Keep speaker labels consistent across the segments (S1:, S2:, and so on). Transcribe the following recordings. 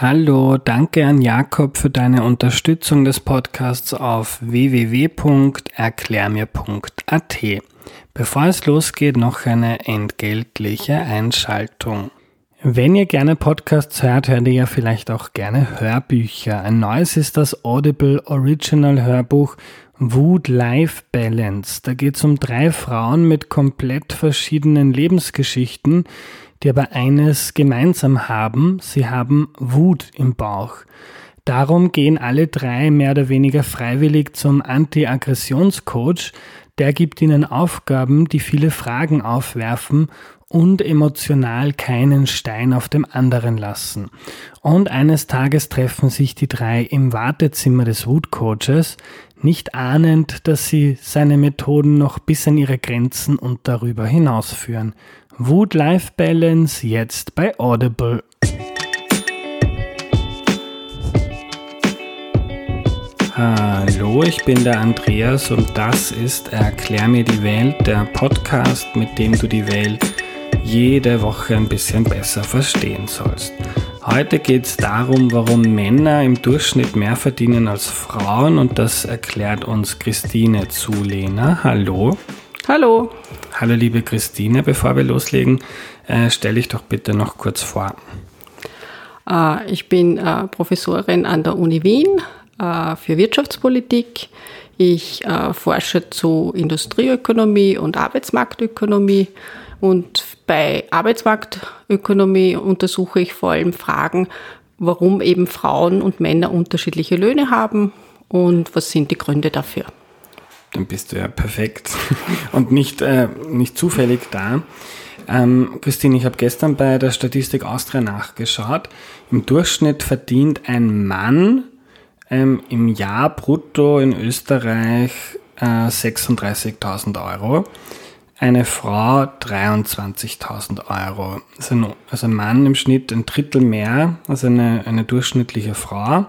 S1: Hallo, danke an Jakob für deine Unterstützung des Podcasts auf www.erklärmir.at. Bevor es losgeht, noch eine entgeltliche Einschaltung. Wenn ihr gerne Podcasts hört, hört ihr ja vielleicht auch gerne Hörbücher. Ein neues ist das Audible Original Hörbuch Wood Life Balance. Da geht es um drei Frauen mit komplett verschiedenen Lebensgeschichten, die aber eines gemeinsam haben, sie haben Wut im Bauch. Darum gehen alle drei mehr oder weniger freiwillig zum Anti-Aggressionscoach. Der gibt ihnen Aufgaben, die viele Fragen aufwerfen und emotional keinen Stein auf dem anderen lassen. Und eines Tages treffen sich die drei im Wartezimmer des Wut-Coaches, nicht ahnend, dass sie seine Methoden noch bis an ihre Grenzen und darüber hinausführen. Wood-Life-Balance jetzt bei Audible. Hallo, ich bin der Andreas und das ist Erklär mir die Welt, der Podcast, mit dem du die Welt jede Woche ein bisschen besser verstehen sollst. Heute geht es darum, warum Männer im Durchschnitt mehr verdienen als Frauen und das erklärt uns Christine Zulehner. Hallo.
S2: Hallo.
S1: Hallo liebe Christine, bevor wir loslegen, äh, stelle dich doch bitte noch kurz vor.
S2: Äh, ich bin äh, Professorin an der Uni Wien äh, für Wirtschaftspolitik. Ich äh, forsche zu Industrieökonomie und Arbeitsmarktökonomie. Und bei Arbeitsmarktökonomie untersuche ich vor allem Fragen, warum eben Frauen und Männer unterschiedliche Löhne haben und was sind die Gründe dafür
S1: dann bist du ja perfekt und nicht, äh, nicht zufällig da. Ähm, Christine, ich habe gestern bei der Statistik Austria nachgeschaut. Im Durchschnitt verdient ein Mann ähm, im Jahr brutto in Österreich äh, 36.000 Euro. Eine Frau 23.000 Euro. Also ein, also ein Mann im Schnitt ein Drittel mehr als eine, eine durchschnittliche Frau.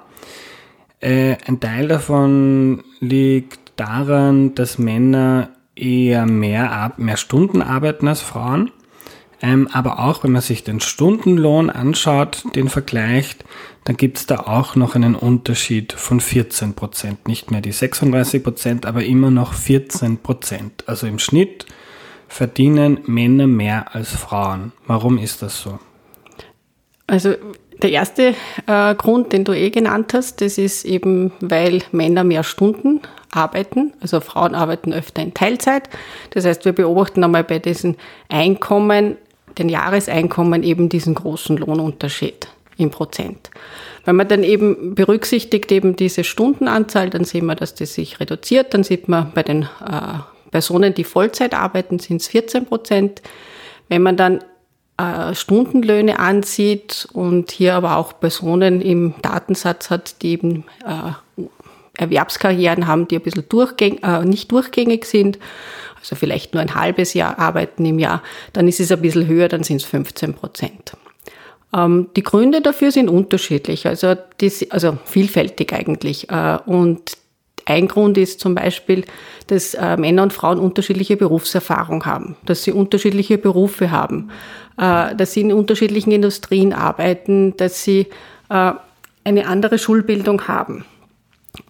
S1: Äh, ein Teil davon liegt daran, dass Männer eher mehr, mehr Stunden arbeiten als Frauen. Ähm, aber auch wenn man sich den Stundenlohn anschaut, den vergleicht, dann gibt es da auch noch einen Unterschied von 14 Prozent. Nicht mehr die 36 Prozent, aber immer noch 14 Prozent. Also im Schnitt verdienen Männer mehr als Frauen. Warum ist das so?
S2: Also der erste äh, Grund, den du eh genannt hast, das ist eben, weil Männer mehr Stunden arbeiten. Also Frauen arbeiten öfter in Teilzeit. Das heißt, wir beobachten einmal bei diesen Einkommen, den Jahreseinkommen eben diesen großen Lohnunterschied im Prozent. Wenn man dann eben berücksichtigt eben diese Stundenanzahl, dann sehen wir, dass das sich reduziert. Dann sieht man bei den äh, Personen, die Vollzeit arbeiten, sind es 14 Prozent. Wenn man dann äh, Stundenlöhne ansieht und hier aber auch Personen im Datensatz hat, die eben äh, Erwerbskarrieren haben, die ein bisschen durchgäng äh, nicht durchgängig sind, also vielleicht nur ein halbes Jahr arbeiten im Jahr, dann ist es ein bisschen höher, dann sind es 15 Prozent. Ähm, die Gründe dafür sind unterschiedlich, also, die, also vielfältig eigentlich. Äh, und ein Grund ist zum Beispiel, dass äh, Männer und Frauen unterschiedliche Berufserfahrung haben, dass sie unterschiedliche Berufe haben, äh, dass sie in unterschiedlichen Industrien arbeiten, dass sie äh, eine andere Schulbildung haben.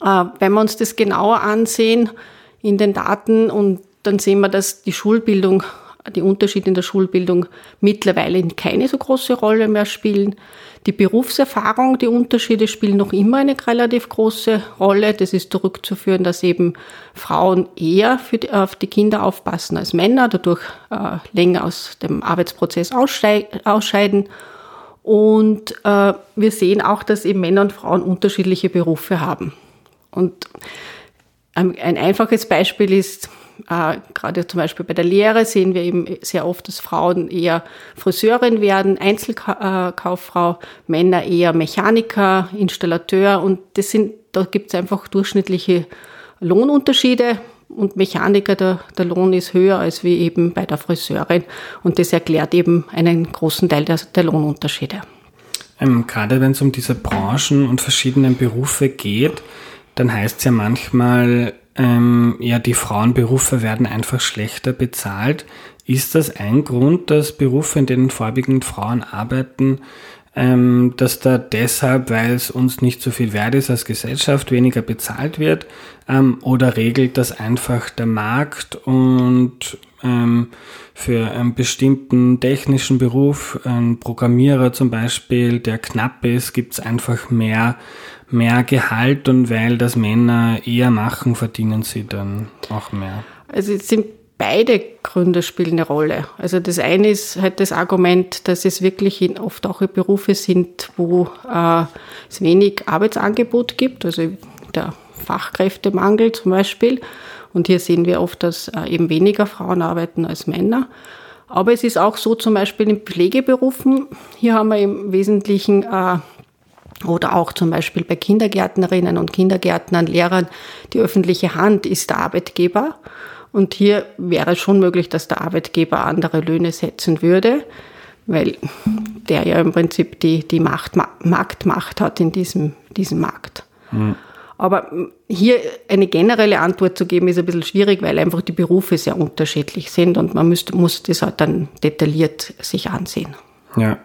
S2: Äh, wenn wir uns das genauer ansehen in den Daten und dann sehen wir, dass die Schulbildung, die Unterschiede in der Schulbildung mittlerweile keine so große Rolle mehr spielen. Die Berufserfahrung, die Unterschiede spielen noch immer eine relativ große Rolle. Das ist zurückzuführen, dass eben Frauen eher die, auf die Kinder aufpassen als Männer, dadurch äh, länger aus dem Arbeitsprozess ausscheiden. Und äh, wir sehen auch, dass eben Männer und Frauen unterschiedliche Berufe haben. Und ein einfaches Beispiel ist, äh, gerade zum Beispiel bei der Lehre sehen wir eben sehr oft, dass Frauen eher Friseurin werden, Einzelkauffrau, Männer eher Mechaniker, Installateur. Und das sind, da gibt es einfach durchschnittliche Lohnunterschiede. Und Mechaniker, der, der Lohn ist höher als wie eben bei der Friseurin. Und das erklärt eben einen großen Teil der, der Lohnunterschiede.
S1: Ähm, gerade wenn es um diese Branchen und verschiedenen Berufe geht, dann heißt es ja manchmal, ähm, ja, die Frauenberufe werden einfach schlechter bezahlt. Ist das ein Grund, dass Berufe, in denen vorwiegend Frauen arbeiten, ähm, dass da deshalb, weil es uns nicht so viel wert ist als Gesellschaft, weniger bezahlt wird? Ähm, oder regelt das einfach der Markt und ähm, für einen bestimmten technischen Beruf, ein Programmierer zum Beispiel, der knapp ist, gibt es einfach mehr, mehr Gehalt und weil das Männer eher machen, verdienen sie dann auch mehr.
S2: Also es sind beide Gründe spielen eine Rolle. Also das eine ist halt das Argument, dass es wirklich oft auch Berufe sind, wo äh, es wenig Arbeitsangebot gibt, also der Fachkräftemangel zum Beispiel. Und hier sehen wir oft, dass äh, eben weniger Frauen arbeiten als Männer. Aber es ist auch so zum Beispiel in Pflegeberufen. Hier haben wir im Wesentlichen äh, oder auch zum Beispiel bei Kindergärtnerinnen und Kindergärtnern, Lehrern, die öffentliche Hand ist der Arbeitgeber. Und hier wäre es schon möglich, dass der Arbeitgeber andere Löhne setzen würde, weil der ja im Prinzip die, die Macht, Marktmacht hat in diesem, diesem Markt. Mhm. Aber hier eine generelle Antwort zu geben, ist ein bisschen schwierig, weil einfach die Berufe sehr unterschiedlich sind und man müsste, muss das halt dann detailliert sich ansehen.
S1: Ja,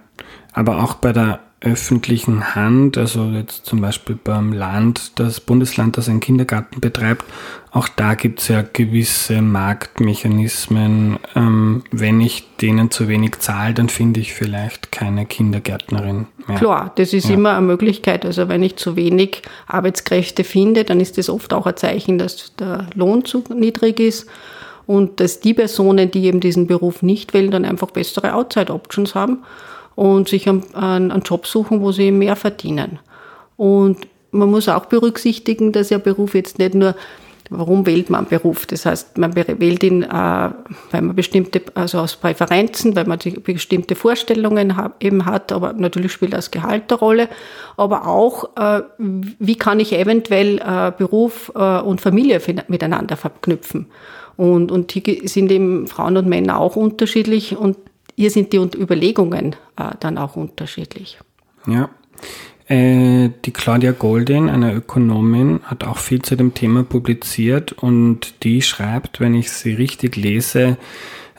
S1: aber auch bei der öffentlichen Hand, also jetzt zum Beispiel beim Land, das Bundesland, das einen Kindergarten betreibt, auch da gibt es ja gewisse Marktmechanismen. Ähm, wenn ich denen zu wenig zahle, dann finde ich vielleicht keine Kindergärtnerin
S2: mehr. Klar, das ist ja. immer eine Möglichkeit. Also wenn ich zu wenig Arbeitskräfte finde, dann ist das oft auch ein Zeichen, dass der Lohn zu niedrig ist und dass die Personen, die eben diesen Beruf nicht wählen, dann einfach bessere Outside-Options haben und sich einen, einen Job suchen, wo sie mehr verdienen. Und man muss auch berücksichtigen, dass ja Beruf jetzt nicht nur Warum wählt man einen Beruf? Das heißt, man wählt ihn, äh, weil man bestimmte, also aus Präferenzen, weil man bestimmte Vorstellungen eben hat, aber natürlich spielt das Gehalt eine Rolle. Aber auch, äh, wie kann ich eventuell äh, Beruf und Familie miteinander verknüpfen? Und, und hier sind eben Frauen und Männer auch unterschiedlich und hier sind die Überlegungen dann auch unterschiedlich.
S1: Ja. Äh, die Claudia Goldin, eine Ökonomin, hat auch viel zu dem Thema publiziert und die schreibt, wenn ich sie richtig lese,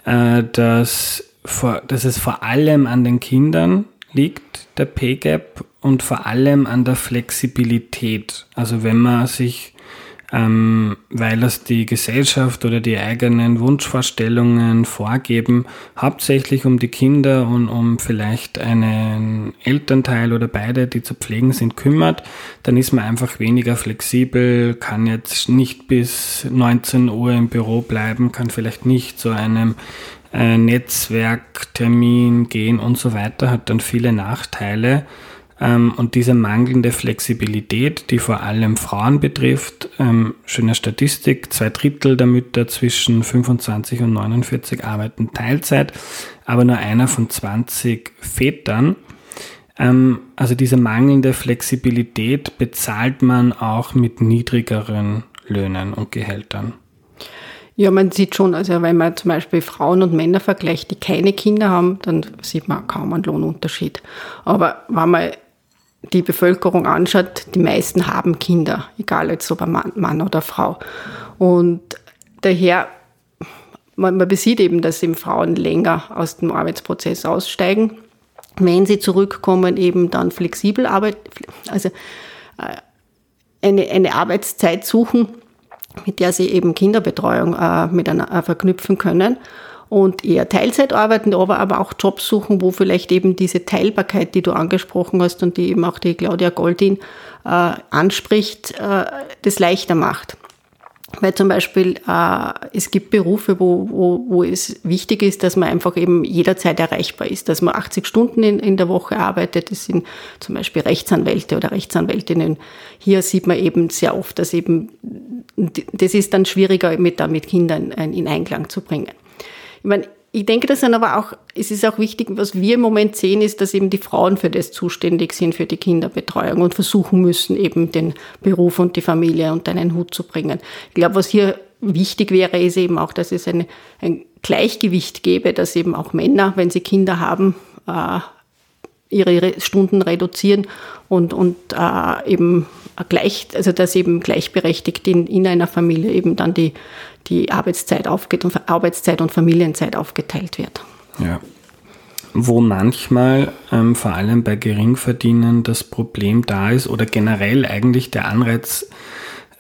S1: äh, dass, vor, dass es vor allem an den Kindern liegt, der Pay Gap, und vor allem an der Flexibilität. Also wenn man sich ähm, weil es die Gesellschaft oder die eigenen Wunschvorstellungen vorgeben, hauptsächlich um die Kinder und um vielleicht einen Elternteil oder beide, die zu pflegen sind, kümmert, dann ist man einfach weniger flexibel, kann jetzt nicht bis 19 Uhr im Büro bleiben, kann vielleicht nicht zu einem äh, Netzwerktermin gehen und so weiter, hat dann viele Nachteile. Ähm, und diese mangelnde Flexibilität, die vor allem Frauen betrifft, ähm, schöne Statistik, zwei Drittel der Mütter zwischen 25 und 49 arbeiten Teilzeit, aber nur einer von 20 Vätern. Ähm, also diese mangelnde Flexibilität bezahlt man auch mit niedrigeren Löhnen und Gehältern.
S2: Ja, man sieht schon, also wenn man zum Beispiel Frauen und Männer vergleicht, die keine Kinder haben, dann sieht man kaum einen Lohnunterschied. Aber wenn man die Bevölkerung anschaut, die meisten haben Kinder, egal jetzt ob Mann, Mann oder Frau. Und daher, man, man besieht eben, dass eben Frauen länger aus dem Arbeitsprozess aussteigen. Wenn sie zurückkommen, eben dann flexibel arbeiten, also äh, eine, eine Arbeitszeit suchen, mit der sie eben Kinderbetreuung äh, miteinander äh, verknüpfen können und eher Teilzeit arbeiten, aber, aber auch Jobs suchen, wo vielleicht eben diese Teilbarkeit, die du angesprochen hast und die eben auch die Claudia Goldin äh, anspricht, äh, das leichter macht. Weil zum Beispiel äh, es gibt Berufe, wo, wo, wo es wichtig ist, dass man einfach eben jederzeit erreichbar ist, dass man 80 Stunden in, in der Woche arbeitet. Das sind zum Beispiel Rechtsanwälte oder Rechtsanwältinnen. Hier sieht man eben sehr oft, dass eben das ist dann schwieriger mit, da mit Kindern in Einklang zu bringen. Ich meine, ich denke, das sind aber auch, es ist auch wichtig, was wir im Moment sehen, ist, dass eben die Frauen für das zuständig sind, für die Kinderbetreuung und versuchen müssen, eben den Beruf und die Familie unter einen Hut zu bringen. Ich glaube, was hier wichtig wäre, ist eben auch, dass es eine, ein Gleichgewicht gäbe, dass eben auch Männer, wenn sie Kinder haben, äh, ihre Stunden reduzieren und, und äh, eben gleich, also dass eben gleichberechtigt in, in einer Familie eben dann die, die Arbeitszeit aufgeht und Arbeitszeit und Familienzeit aufgeteilt wird.
S1: Ja. wo manchmal ähm, vor allem bei Geringverdienern das Problem da ist oder generell eigentlich der Anreiz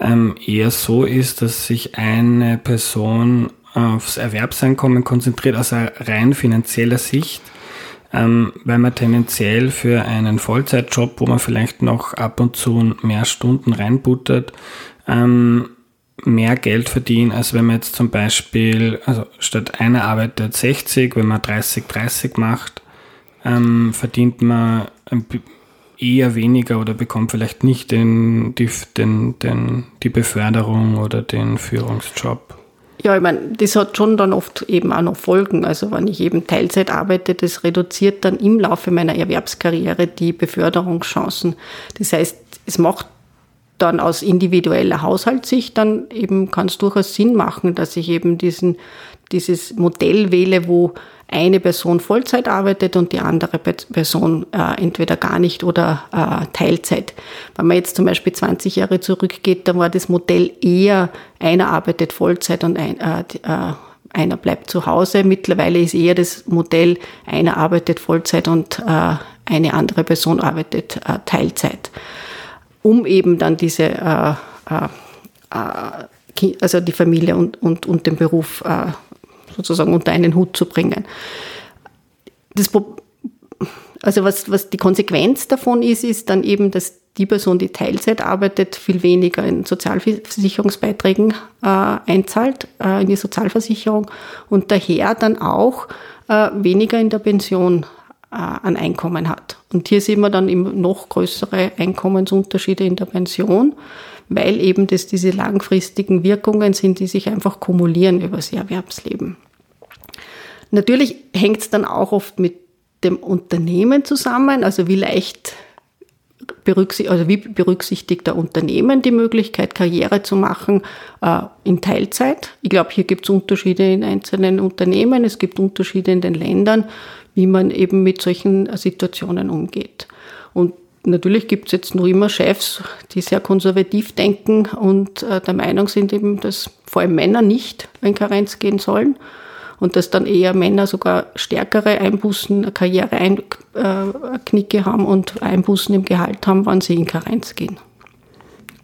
S1: ähm, eher so ist, dass sich eine Person aufs Erwerbseinkommen konzentriert aus rein finanzieller Sicht, ähm, weil man tendenziell für einen Vollzeitjob, wo man vielleicht noch ab und zu mehr Stunden reinbuttert, ähm, mehr Geld verdienen, als wenn man jetzt zum Beispiel, also statt einer arbeitet 60, wenn man 30, 30 macht, ähm, verdient man eher weniger oder bekommt vielleicht nicht den, die, den, den, die Beförderung oder den Führungsjob.
S2: Ja, ich meine, das hat schon dann oft eben auch noch Folgen. Also wenn ich eben Teilzeit arbeite, das reduziert dann im Laufe meiner Erwerbskarriere die Beförderungschancen. Das heißt, es macht dann aus individueller Haushaltssicht dann eben kann es durchaus Sinn machen, dass ich eben diesen, dieses Modell wähle, wo eine Person Vollzeit arbeitet und die andere Person äh, entweder gar nicht oder äh, Teilzeit. Wenn man jetzt zum Beispiel 20 Jahre zurückgeht, dann war das Modell eher, einer arbeitet Vollzeit und ein, äh, äh, einer bleibt zu Hause. Mittlerweile ist eher das Modell, einer arbeitet Vollzeit und äh, eine andere Person arbeitet äh, Teilzeit um eben dann diese, äh, äh, äh also die Familie und, und, und den Beruf äh, sozusagen unter einen Hut zu bringen. Das, also was, was die Konsequenz davon ist, ist dann eben, dass die Person, die Teilzeit arbeitet, viel weniger in Sozialversicherungsbeiträgen äh, einzahlt, äh, in die Sozialversicherung und daher dann auch äh, weniger in der Pension äh, an Einkommen hat. Und hier sehen wir dann eben noch größere Einkommensunterschiede in der Pension, weil eben das diese langfristigen Wirkungen sind, die sich einfach kumulieren über das Erwerbsleben. Natürlich hängt es dann auch oft mit dem Unternehmen zusammen, also wie leicht berücksichtigt, also wie berücksichtigt der Unternehmen die Möglichkeit, Karriere zu machen äh, in Teilzeit. Ich glaube, hier gibt es Unterschiede in einzelnen Unternehmen, es gibt Unterschiede in den Ländern, wie man eben mit solchen Situationen umgeht. Und natürlich gibt es jetzt noch immer Chefs, die sehr konservativ denken und äh, der Meinung sind eben, dass vor allem Männer nicht in Karenz gehen sollen und dass dann eher Männer sogar stärkere Einbußen, Karriereknicke äh, haben und Einbußen im Gehalt haben, wenn sie in Karenz gehen.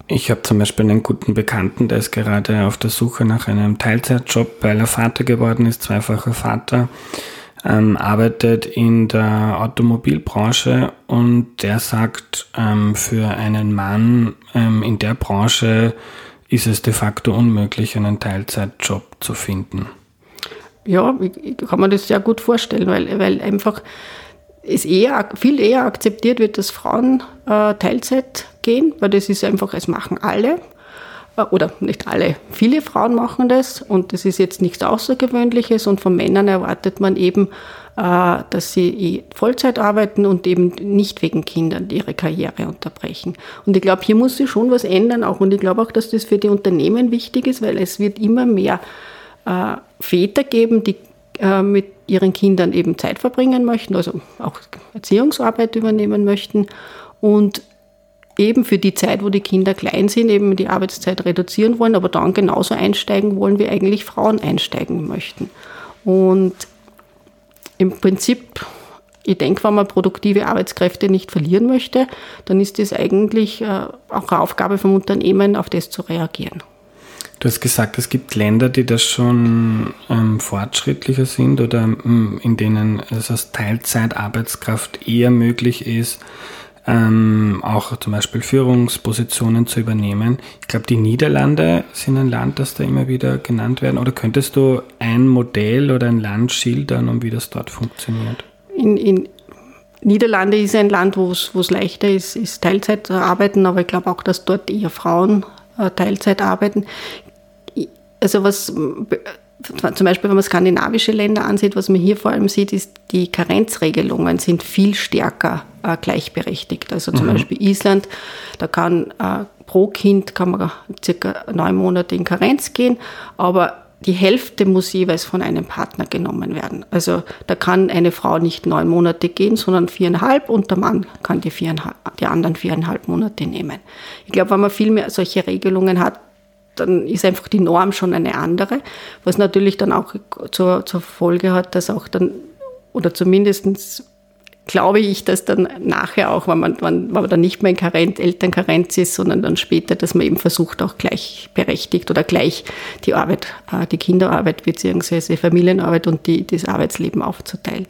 S1: Ich habe zum Beispiel einen guten Bekannten, der ist gerade auf der Suche nach einem Teilzeitjob, weil er Vater geworden ist, zweifacher Vater ähm, arbeitet in der Automobilbranche und der sagt, ähm, für einen Mann ähm, in der Branche ist es de facto unmöglich, einen Teilzeitjob zu finden.
S2: Ja, ich kann mir das sehr gut vorstellen, weil, weil einfach es eher, viel eher akzeptiert wird, dass Frauen äh, Teilzeit gehen, weil das ist einfach, es machen alle. Äh, oder nicht alle, viele Frauen machen das und das ist jetzt nichts Außergewöhnliches und von Männern erwartet man eben, äh, dass sie eh Vollzeit arbeiten und eben nicht wegen Kindern ihre Karriere unterbrechen. Und ich glaube, hier muss sich schon was ändern auch. Und ich glaube auch, dass das für die Unternehmen wichtig ist, weil es wird immer mehr äh, Väter geben, die mit ihren Kindern eben Zeit verbringen möchten, also auch Erziehungsarbeit übernehmen möchten. Und eben für die Zeit, wo die Kinder klein sind, eben die Arbeitszeit reduzieren wollen, aber dann genauso einsteigen wollen, wie eigentlich Frauen einsteigen möchten. Und im Prinzip, ich denke, wenn man produktive Arbeitskräfte nicht verlieren möchte, dann ist es eigentlich äh, auch eine Aufgabe vom Unternehmen, auf das zu reagieren.
S1: Du hast gesagt, es gibt Länder, die das schon ähm, fortschrittlicher sind oder ähm, in denen es als Teilzeitarbeitskraft eher möglich ist, ähm, auch zum Beispiel Führungspositionen zu übernehmen. Ich glaube, die Niederlande sind ein Land, das da immer wieder genannt werden. Oder könntest du ein Modell oder ein Land schildern, um wie das dort funktioniert?
S2: In, in Niederlande ist ein Land, wo es leichter ist, ist Teilzeit zu arbeiten, aber ich glaube auch, dass dort eher Frauen äh, Teilzeit arbeiten. Also was zum Beispiel, wenn man skandinavische Länder ansieht, was man hier vor allem sieht, ist, die Karenzregelungen sind viel stärker äh, gleichberechtigt. Also zum mhm. Beispiel Island, da kann äh, pro Kind kann man circa neun Monate in Karenz gehen, aber die Hälfte muss jeweils von einem Partner genommen werden. Also da kann eine Frau nicht neun Monate gehen, sondern viereinhalb und der Mann kann die, viereinhalb, die anderen viereinhalb Monate nehmen. Ich glaube, wenn man viel mehr solche Regelungen hat, dann ist einfach die Norm schon eine andere, was natürlich dann auch zur, zur Folge hat, dass auch dann oder zumindest glaube ich, dass dann nachher auch, wenn man, wenn, wenn man dann nicht mehr in Karenz, Elternkarenz ist, sondern dann später, dass man eben versucht, auch gleichberechtigt oder gleich die Arbeit, äh, die Kinderarbeit bzw. Familienarbeit und die, das Arbeitsleben aufzuteilen.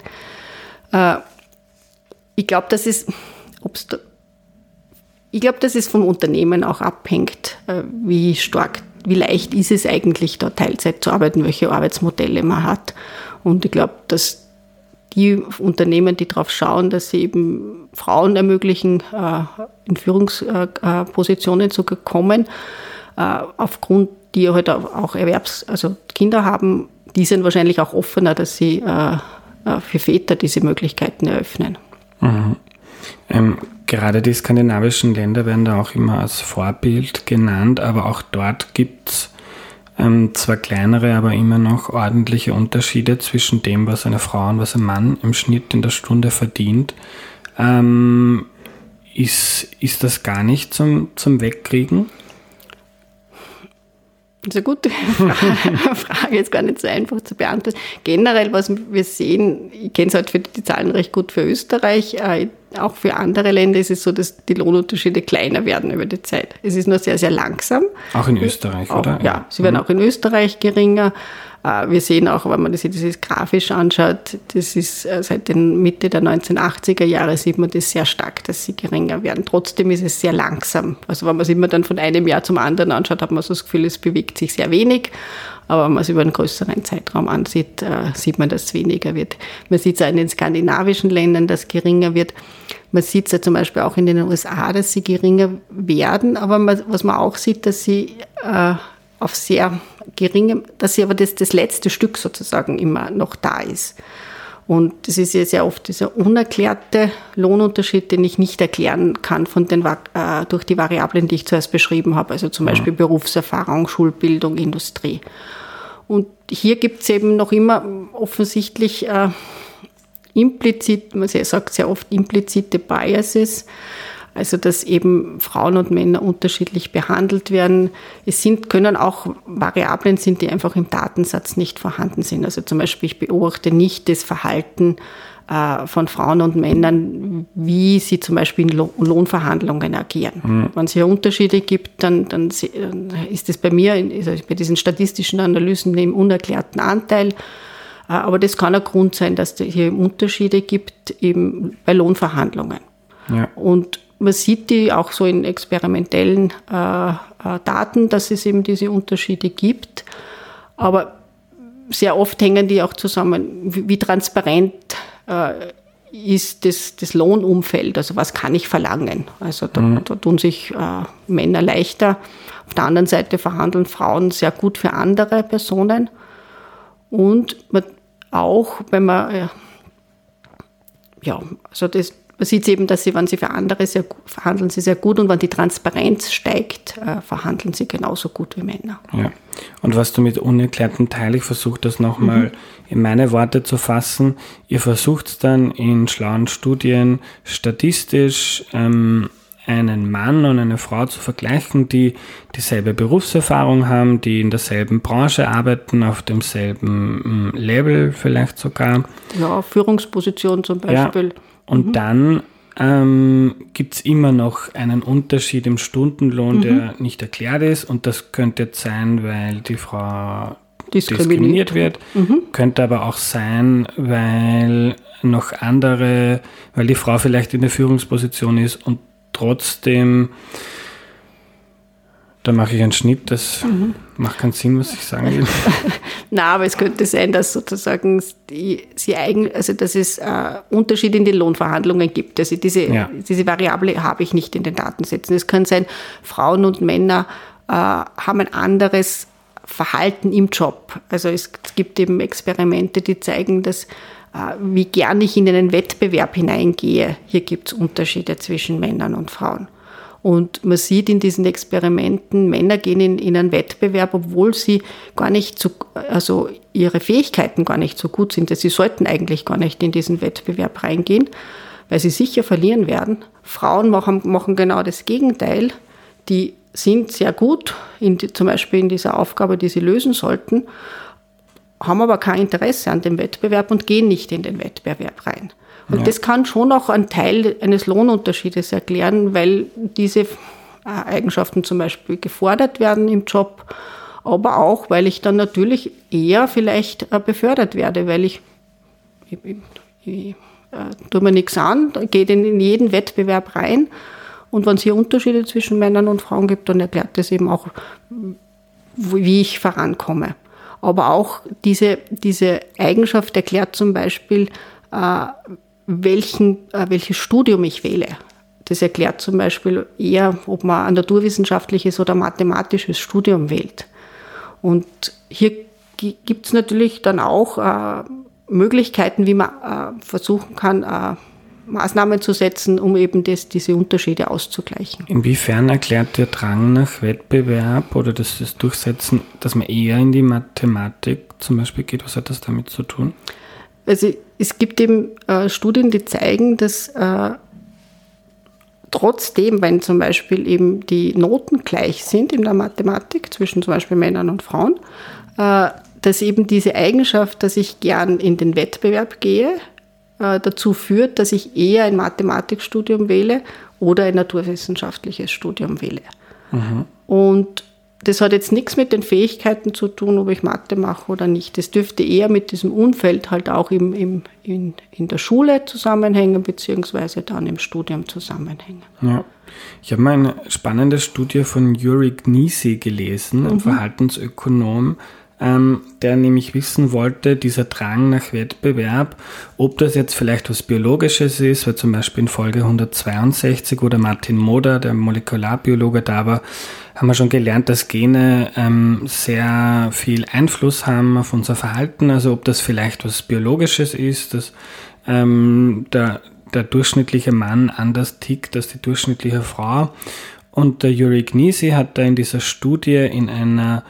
S2: Äh, ich glaube, dass es, ob's da, ich glaube, dass es vom Unternehmen auch abhängt, äh, wie stark, wie leicht ist es eigentlich, da Teilzeit zu arbeiten, welche Arbeitsmodelle man hat. Und ich glaube, dass die Unternehmen, die darauf schauen, dass sie eben Frauen ermöglichen, äh, in Führungspositionen zu kommen, äh, aufgrund die halt auch Erwerbs-, also Kinder haben, die sind wahrscheinlich auch offener, dass sie äh, für Väter diese Möglichkeiten eröffnen.
S1: Mhm. Ähm, gerade die skandinavischen Länder werden da auch immer als Vorbild genannt, aber auch dort gibt es ähm, zwar kleinere, aber immer noch ordentliche Unterschiede zwischen dem, was eine Frau und was ein Mann im Schnitt in der Stunde verdient. Ähm, ist, ist das gar nicht zum, zum Wegkriegen?
S2: Das ist eine gute Frage, ist gar nicht so einfach zu beantworten. Generell, was wir sehen, ich kenne es halt für die Zahlen recht gut für Österreich, äh, auch für andere Länder ist es so, dass die Lohnunterschiede kleiner werden über die Zeit. Es ist nur sehr, sehr langsam.
S1: Auch in Österreich,
S2: auch,
S1: oder?
S2: Ja, sie werden mhm. auch in Österreich geringer. Äh, wir sehen auch, wenn man sich das grafisch anschaut, das ist äh, seit den Mitte der 1980er Jahre sieht man das sehr stark, dass sie geringer werden. Trotzdem ist es sehr langsam. Also wenn man es immer dann von einem Jahr zum anderen anschaut, hat man so das Gefühl, es bewegt sich sehr wenig. Aber wenn man es über einen größeren Zeitraum ansieht, äh, sieht man, dass es weniger wird. Man sieht es auch in den skandinavischen Ländern, dass es geringer wird. Man sieht es ja zum Beispiel auch in den USA, dass sie geringer werden. Aber was man auch sieht, dass sie äh, auf sehr geringem, dass sie aber das, das letzte Stück sozusagen immer noch da ist. Und das ist ja sehr oft dieser unerklärte Lohnunterschied, den ich nicht erklären kann von den, äh, durch die Variablen, die ich zuerst beschrieben habe, also zum Beispiel Berufserfahrung, Schulbildung, Industrie. Und hier gibt es eben noch immer offensichtlich äh, implizit, man sagt sehr oft implizite Biases, also dass eben Frauen und Männer unterschiedlich behandelt werden. Es sind, können auch Variablen sind, die einfach im Datensatz nicht vorhanden sind. Also zum Beispiel, ich beobachte nicht das Verhalten äh, von Frauen und Männern, wie sie zum Beispiel in Lohnverhandlungen agieren. Mhm. Wenn es hier Unterschiede gibt, dann, dann ist das bei mir, also bei diesen statistischen Analysen im unerklärten Anteil. Äh, aber das kann ein Grund sein, dass es hier Unterschiede gibt, eben bei Lohnverhandlungen. Ja. Und man sieht die auch so in experimentellen äh, äh, Daten, dass es eben diese Unterschiede gibt. Aber sehr oft hängen die auch zusammen, wie, wie transparent äh, ist das, das Lohnumfeld, also was kann ich verlangen. Also da, mhm. da tun sich äh, Männer leichter. Auf der anderen Seite verhandeln Frauen sehr gut für andere Personen. Und man, auch, wenn man, äh, ja, also das, man sieht eben, dass sie, wenn sie für andere sehr verhandeln, sie sehr gut und wenn die Transparenz steigt, äh, verhandeln sie genauso gut wie Männer.
S1: Ja. Und was du mit unerklärtem Teil, ich versuche das nochmal mhm. in meine Worte zu fassen. Ihr versucht es dann in schlauen Studien statistisch ähm, einen Mann und eine Frau zu vergleichen, die dieselbe Berufserfahrung haben, die in derselben Branche arbeiten, auf demselben mm, Level vielleicht sogar.
S2: Ja, Führungsposition zum Beispiel. Ja.
S1: Und mhm. dann ähm, gibt es immer noch einen Unterschied im Stundenlohn, mhm. der nicht erklärt ist. Und das könnte jetzt sein, weil die Frau diskriminiert, diskriminiert wird. Mhm. Könnte aber auch sein, weil noch andere, weil die Frau vielleicht in der Führungsposition ist und trotzdem da mache ich einen Schnitt, das mhm. macht keinen Sinn, was ich sagen will.
S2: Na, aber es könnte sein, dass sozusagen die, sie eigen, also dass es äh, Unterschiede in den Lohnverhandlungen gibt. Also diese, ja. diese Variable habe ich nicht in den Datensätzen. Es kann sein, Frauen und Männer äh, haben ein anderes Verhalten im Job. Also es, es gibt eben Experimente, die zeigen, dass äh, wie gern ich in einen Wettbewerb hineingehe. Hier gibt es Unterschiede zwischen Männern und Frauen. Und man sieht in diesen Experimenten, Männer gehen in, in einen Wettbewerb, obwohl sie gar nicht so, also ihre Fähigkeiten gar nicht so gut sind. Sie sollten eigentlich gar nicht in diesen Wettbewerb reingehen, weil sie sicher verlieren werden. Frauen machen, machen genau das Gegenteil. Die sind sehr gut, in, zum Beispiel in dieser Aufgabe, die sie lösen sollten. haben aber kein Interesse an dem Wettbewerb und gehen nicht in den Wettbewerb rein. Und
S1: Ja.
S2: das kann schon auch einen Teil eines Lohnunterschiedes erklären, weil diese äh, Eigenschaften zum Beispiel gefordert werden im Job, aber auch, weil ich dann natürlich eher vielleicht äh, befördert werde, weil ich, ich, ich, ich äh, tue mir nichts an, gehe in, in jeden Wettbewerb rein. Und wenn es hier Unterschiede zwischen Männern und Frauen gibt, dann erklärt das eben auch, wie ich vorankomme. Aber auch diese, diese Eigenschaft erklärt zum Beispiel, äh, welchen, äh, welches Studium ich wähle. Das erklärt zum Beispiel eher, ob man ein naturwissenschaftliches oder mathematisches Studium wählt. Und hier gibt es natürlich dann auch äh, Möglichkeiten, wie man äh, versuchen kann, äh, Maßnahmen zu setzen, um eben das, diese Unterschiede auszugleichen.
S1: Inwiefern erklärt der Drang nach Wettbewerb oder das, das Durchsetzen, dass man eher in die Mathematik zum Beispiel geht? Was hat das damit zu tun?
S2: Also es gibt eben äh, Studien, die zeigen, dass äh, trotzdem, wenn zum Beispiel eben die Noten gleich sind in der Mathematik zwischen zum Beispiel Männern und Frauen, äh, dass eben diese Eigenschaft, dass ich gern in den Wettbewerb gehe, äh, dazu führt, dass ich eher ein Mathematikstudium wähle oder ein naturwissenschaftliches Studium wähle. Und das hat jetzt nichts mit den Fähigkeiten zu tun, ob ich Mathe mache oder nicht. Das dürfte eher mit diesem Umfeld halt auch im, im, in, in der Schule zusammenhängen, beziehungsweise dann im Studium zusammenhängen.
S1: Ja. Ich habe mal eine spannende Studie von Yuri Gnisi gelesen, ein Verhaltensökonom, ähm, der nämlich wissen wollte, dieser Drang nach Wettbewerb, ob das jetzt vielleicht was Biologisches ist, weil zum Beispiel in Folge 162 oder Martin Moder, der Molekularbiologe da war, haben wir schon gelernt, dass Gene ähm, sehr viel Einfluss haben auf unser Verhalten, also ob das vielleicht was Biologisches ist, dass ähm, der, der durchschnittliche Mann anders tickt als die durchschnittliche Frau. Und der Yuri Gnisi hat da in dieser Studie in einer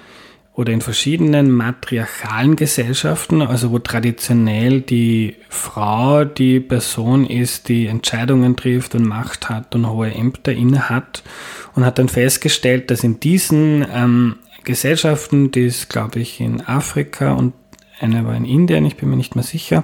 S1: oder in verschiedenen matriarchalen Gesellschaften, also wo traditionell die Frau die Person ist, die Entscheidungen trifft und Macht hat und hohe Ämter innehat und hat dann festgestellt, dass in diesen ähm, Gesellschaften, die ist glaube ich in Afrika und eine war in Indien, ich bin mir nicht mehr sicher,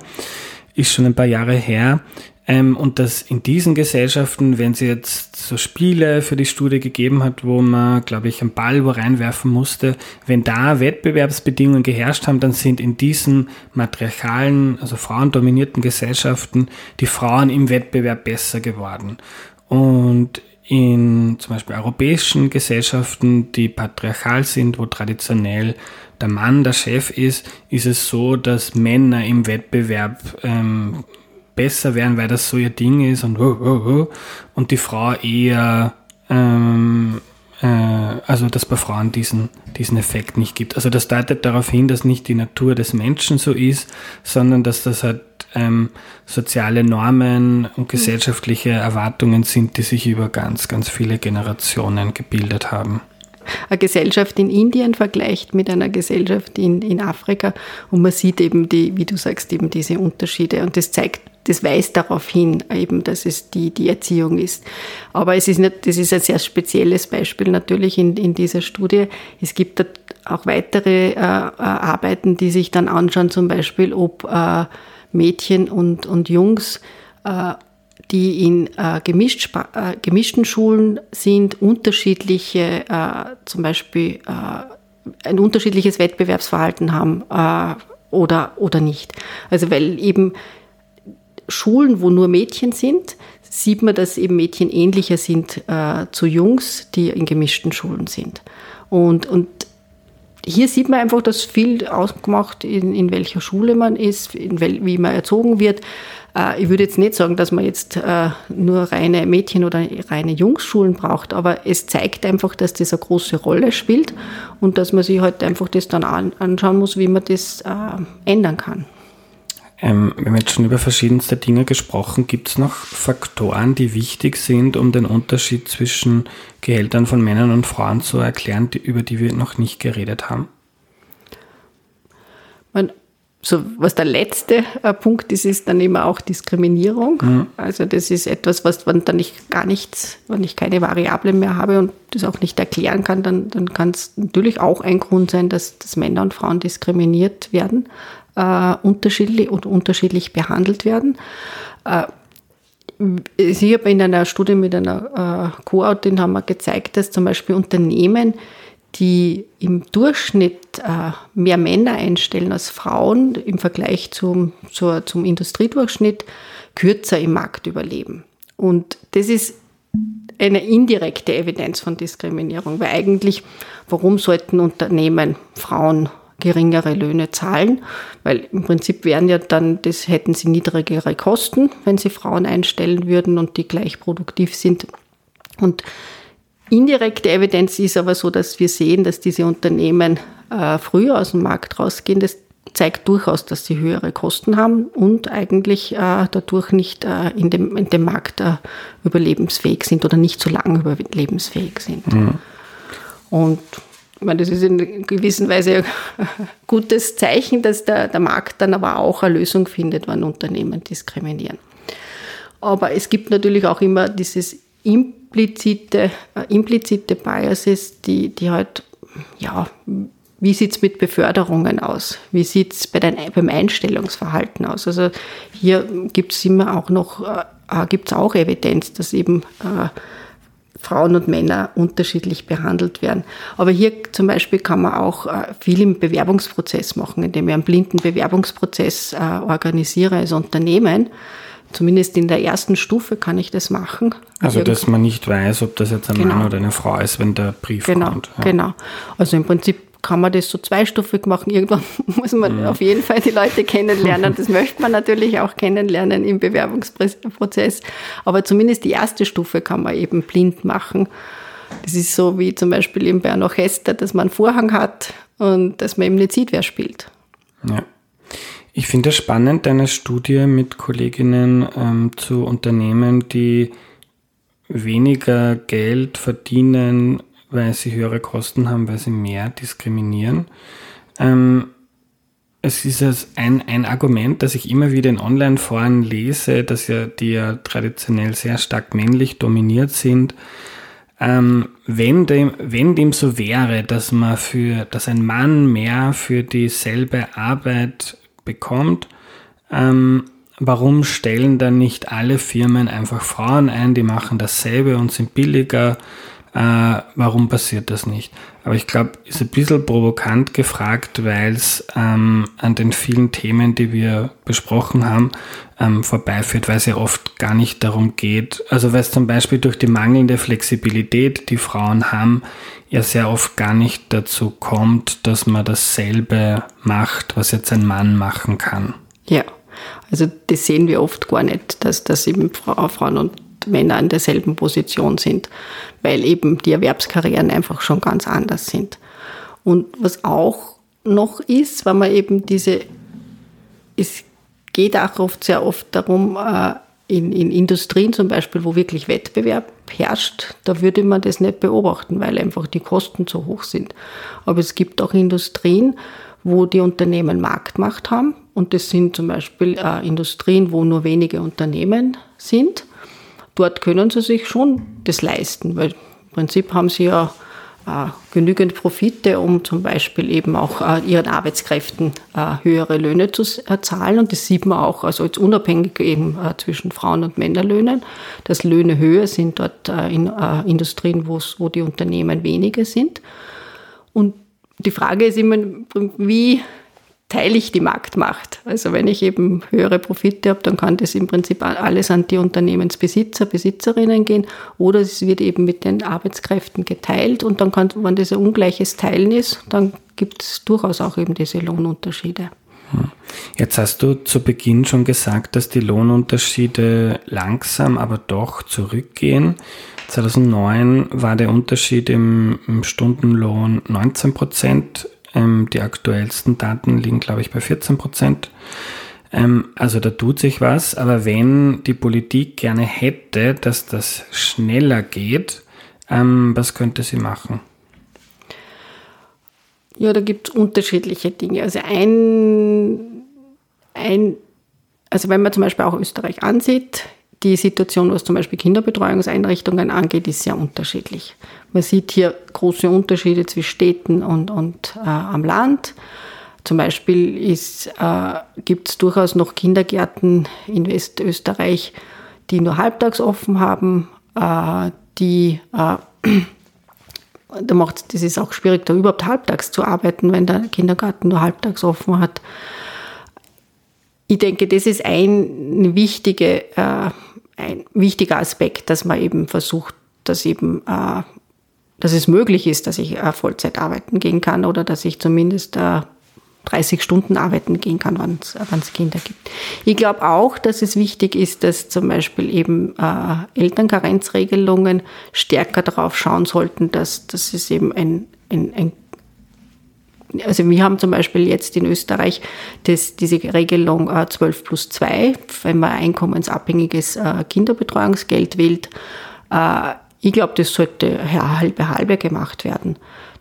S1: ist schon ein paar Jahre her, ähm, und dass in diesen Gesellschaften, wenn sie jetzt so Spiele für die Studie gegeben hat, wo man, glaube ich, einen Ball wo reinwerfen musste, wenn da Wettbewerbsbedingungen geherrscht haben, dann sind in diesen matriarchalen, also frauendominierten Gesellschaften die Frauen im Wettbewerb besser geworden. Und in zum Beispiel europäischen Gesellschaften, die patriarchal sind, wo traditionell der Mann der Chef ist, ist es so, dass Männer im Wettbewerb ähm, besser werden, weil das so ihr Ding ist und, und die Frau eher, ähm, äh, also dass bei Frauen diesen, diesen Effekt nicht gibt. Also das deutet darauf hin, dass nicht die Natur des Menschen so ist, sondern dass das halt ähm, soziale Normen und gesellschaftliche Erwartungen sind, die sich über ganz, ganz viele Generationen gebildet haben
S2: eine Gesellschaft in Indien vergleicht mit einer Gesellschaft in, in Afrika und man sieht eben die, wie du sagst, eben diese Unterschiede und das zeigt, das weist darauf hin, eben, dass es die, die Erziehung ist. Aber es ist nicht, das ist ein sehr spezielles Beispiel natürlich in, in dieser Studie. Es gibt auch weitere äh, Arbeiten, die sich dann anschauen, zum Beispiel, ob äh, Mädchen und, und Jungs äh, die in äh, gemischt, äh, gemischten Schulen sind, unterschiedliche, äh, zum Beispiel äh, ein unterschiedliches Wettbewerbsverhalten haben äh, oder, oder nicht. Also weil eben Schulen, wo nur Mädchen sind, sieht man, dass eben Mädchen ähnlicher sind äh, zu Jungs, die in gemischten Schulen sind. Und, und hier sieht man einfach, dass viel ausgemacht, in, in welcher Schule man ist, wel, wie man erzogen wird. Äh, ich würde jetzt nicht sagen, dass man jetzt äh, nur reine Mädchen- oder reine Jungsschulen braucht, aber es zeigt einfach, dass das eine große Rolle spielt und dass man sich halt einfach das dann an, anschauen muss, wie man das äh, ändern kann.
S1: Ähm, wir haben jetzt schon über verschiedenste Dinge gesprochen. Gibt es noch Faktoren, die wichtig sind, um den Unterschied zwischen Gehältern von Männern und Frauen zu erklären, die, über die wir noch nicht geredet haben?
S2: Man, so, was der letzte äh, Punkt ist, ist dann immer auch Diskriminierung. Mhm. Also das ist etwas, was wenn dann ich gar nichts, wenn ich keine Variable mehr habe und das auch nicht erklären kann, dann, dann kann es natürlich auch ein Grund sein, dass, dass Männer und Frauen diskriminiert werden, äh, unterschiedlich und unterschiedlich behandelt werden. Äh, ich habe in einer Studie mit einer äh, Co-Autorin haben wir gezeigt, dass zum Beispiel Unternehmen, die im Durchschnitt äh, mehr Männer einstellen als Frauen im Vergleich zum, zur, zum Industriedurchschnitt, kürzer im Markt überleben. Und das ist eine indirekte Evidenz von Diskriminierung, weil eigentlich, warum sollten Unternehmen Frauen geringere Löhne zahlen? Weil im Prinzip wären ja dann, das hätten sie niedrigere Kosten, wenn sie Frauen einstellen würden und die gleich produktiv sind. Und Indirekte Evidenz ist aber so, dass wir sehen, dass diese Unternehmen äh, früher aus dem Markt rausgehen. Das zeigt durchaus, dass sie höhere Kosten haben und eigentlich äh, dadurch nicht äh, in, dem, in dem Markt äh, überlebensfähig sind oder nicht so lange überlebensfähig sind. Mhm. Und ich meine, das ist in gewisser Weise ein gutes Zeichen, dass der, der Markt dann aber auch eine Lösung findet, wenn Unternehmen diskriminieren. Aber es gibt natürlich auch immer dieses implizite, äh, implizite Biases, die, die halt, ja, wie sieht es mit Beförderungen aus? Wie sieht es bei beim Einstellungsverhalten aus? Also hier gibt es immer auch noch, äh, es auch Evidenz, dass eben äh, Frauen und Männer unterschiedlich behandelt werden. Aber hier zum Beispiel kann man auch äh, viel im Bewerbungsprozess machen, indem ich einen blinden Bewerbungsprozess äh, organisiere als Unternehmen Zumindest in der ersten Stufe kann ich das machen.
S1: Also, dass man nicht weiß, ob das jetzt ein genau. Mann oder eine Frau ist, wenn der Brief
S2: genau,
S1: kommt.
S2: Ja. Genau. Also im Prinzip kann man das so zweistufig machen. Irgendwann muss man mhm. auf jeden Fall die Leute kennenlernen. Das möchte man natürlich auch kennenlernen im Bewerbungsprozess. Aber zumindest die erste Stufe kann man eben blind machen. Das ist so wie zum Beispiel eben bei einer Orchester, dass man einen Vorhang hat und dass man eben nicht sieht, wer spielt.
S1: Ja. Ich finde es spannend, deine Studie mit Kolleginnen ähm, zu Unternehmen, die weniger Geld verdienen, weil sie höhere Kosten haben, weil sie mehr diskriminieren. Ähm, es ist ein, ein Argument, das ich immer wieder in Online-Foren lese, dass ja die ja traditionell sehr stark männlich dominiert sind. Ähm, wenn, dem, wenn dem so wäre, dass man für, dass ein Mann mehr für dieselbe Arbeit bekommt. Ähm, warum stellen dann nicht alle Firmen einfach Frauen ein, die machen dasselbe und sind billiger? Äh, warum passiert das nicht? Aber ich glaube, ist ein bisschen provokant gefragt, weil es ähm, an den vielen Themen, die wir besprochen haben, ähm, vorbeiführt, weil es ja oft gar nicht darum geht. Also weil es zum Beispiel durch die mangelnde Flexibilität, die Frauen haben, ja sehr oft gar nicht dazu kommt, dass man dasselbe macht, was jetzt ein Mann machen kann.
S2: Ja, also das sehen wir oft gar nicht, dass, dass eben Frauen und Männer in derselben Position sind, weil eben die Erwerbskarrieren einfach schon ganz anders sind. Und was auch noch ist, wenn man eben diese, es geht auch oft sehr oft darum, äh, in, in Industrien zum Beispiel, wo wirklich Wettbewerb herrscht, da würde man das nicht beobachten, weil einfach die Kosten zu hoch sind. Aber es gibt auch Industrien, wo die Unternehmen Marktmacht haben. Und das sind zum Beispiel äh, Industrien, wo nur wenige Unternehmen sind. Dort können sie sich schon das leisten, weil im Prinzip haben sie ja äh, genügend Profite, um zum Beispiel eben auch äh, ihren Arbeitskräften äh, höhere Löhne zu zahlen. Und das sieht man auch, also jetzt unabhängig eben zwischen Frauen- und Männerlöhnen, dass Löhne höher sind dort in Industrien, wo die Unternehmen weniger sind. Und die Frage ist immer, wie teile ich die Marktmacht. Also wenn ich eben höhere Profite habe, dann kann das im Prinzip alles an die Unternehmensbesitzer, Besitzerinnen gehen oder es wird eben mit den Arbeitskräften geteilt und dann kann, wenn das ein ungleiches Teilen ist, dann gibt es durchaus auch eben diese Lohnunterschiede.
S1: Hm. Jetzt hast du zu Beginn schon gesagt, dass die Lohnunterschiede langsam, aber doch zurückgehen. 2009 war der Unterschied im, im Stundenlohn 19 Prozent ähm, die aktuellsten Daten liegen, glaube ich, bei 14 Prozent. Ähm, also da tut sich was, aber wenn die Politik gerne hätte, dass das schneller geht, ähm, was könnte sie machen?
S2: Ja, da gibt es unterschiedliche Dinge. Also ein ein, also wenn man zum Beispiel auch Österreich ansieht, die Situation, was zum Beispiel Kinderbetreuungseinrichtungen angeht, ist sehr unterschiedlich. Man sieht hier große Unterschiede zwischen Städten und, und äh, am Land. Zum Beispiel äh, gibt es durchaus noch Kindergärten in Westösterreich, die nur halbtags offen haben, äh, die äh, da macht das ist auch schwierig, da überhaupt halbtags zu arbeiten, wenn der Kindergarten nur halbtags offen hat. Ich denke, das ist ein, wichtige, äh, ein wichtiger Aspekt, dass man eben versucht, dass eben äh, dass es möglich ist, dass ich äh, Vollzeit arbeiten gehen kann oder dass ich zumindest äh, 30 Stunden arbeiten gehen kann, wenn es Kinder gibt. Ich glaube auch, dass es wichtig ist, dass zum Beispiel eben äh, Elternkarenzregelungen stärker darauf schauen sollten, dass, dass es eben ein, ein, ein also wir haben zum Beispiel jetzt in Österreich das, diese Regelung äh, 12 plus 2, wenn man einkommensabhängiges äh, Kinderbetreuungsgeld wählt. Äh, ich glaube, das sollte halbe halbe gemacht werden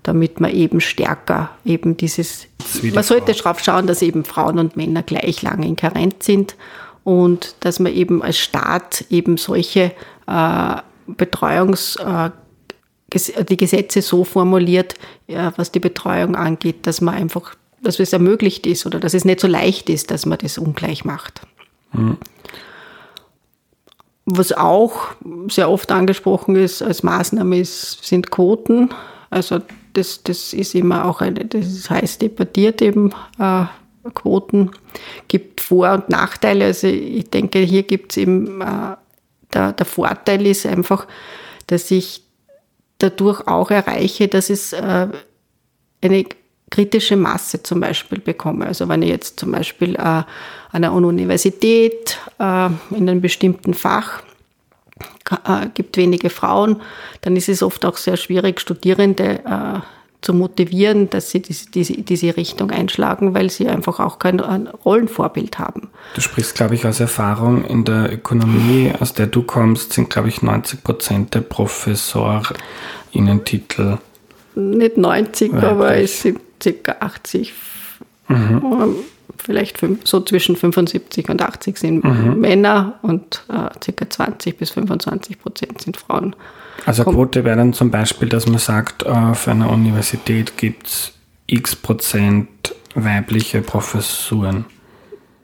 S2: damit man eben stärker eben dieses, man sollte darauf schauen, dass eben Frauen und Männer gleich lange in Karenz sind und dass man eben als Staat eben solche äh, Betreuungs, äh, die Gesetze so formuliert, ja, was die Betreuung angeht, dass man einfach, dass es ermöglicht ist oder dass es nicht so leicht ist, dass man das ungleich macht. Mhm. Was auch sehr oft angesprochen ist als Maßnahme ist, sind Quoten. Also das, das ist immer auch eine, das ist heiß debattiert eben, äh, Quoten, gibt Vor- und Nachteile. Also ich denke, hier gibt es eben, äh, der, der Vorteil ist einfach, dass ich dadurch auch erreiche, dass es äh, eine kritische Masse zum Beispiel bekomme. Also wenn ich jetzt zum Beispiel äh, an einer Universität äh, in einem bestimmten Fach gibt wenige Frauen, dann ist es oft auch sehr schwierig, Studierende zu motivieren, dass sie diese, diese, diese Richtung einschlagen, weil sie einfach auch kein Rollenvorbild haben.
S1: Du sprichst, glaube ich, aus Erfahrung in der Ökonomie, aus der du kommst, sind, glaube ich, 90 Prozent der Professorinnen-Titel.
S2: Nicht 90, weiblich. aber es sind ca. 80. Mhm vielleicht so zwischen 75 und 80 sind mhm. Männer und äh, ca. 20 bis 25 Prozent sind Frauen.
S1: Also Quote wäre dann zum Beispiel, dass man sagt, äh, auf einer Universität gibt es x Prozent weibliche Professuren.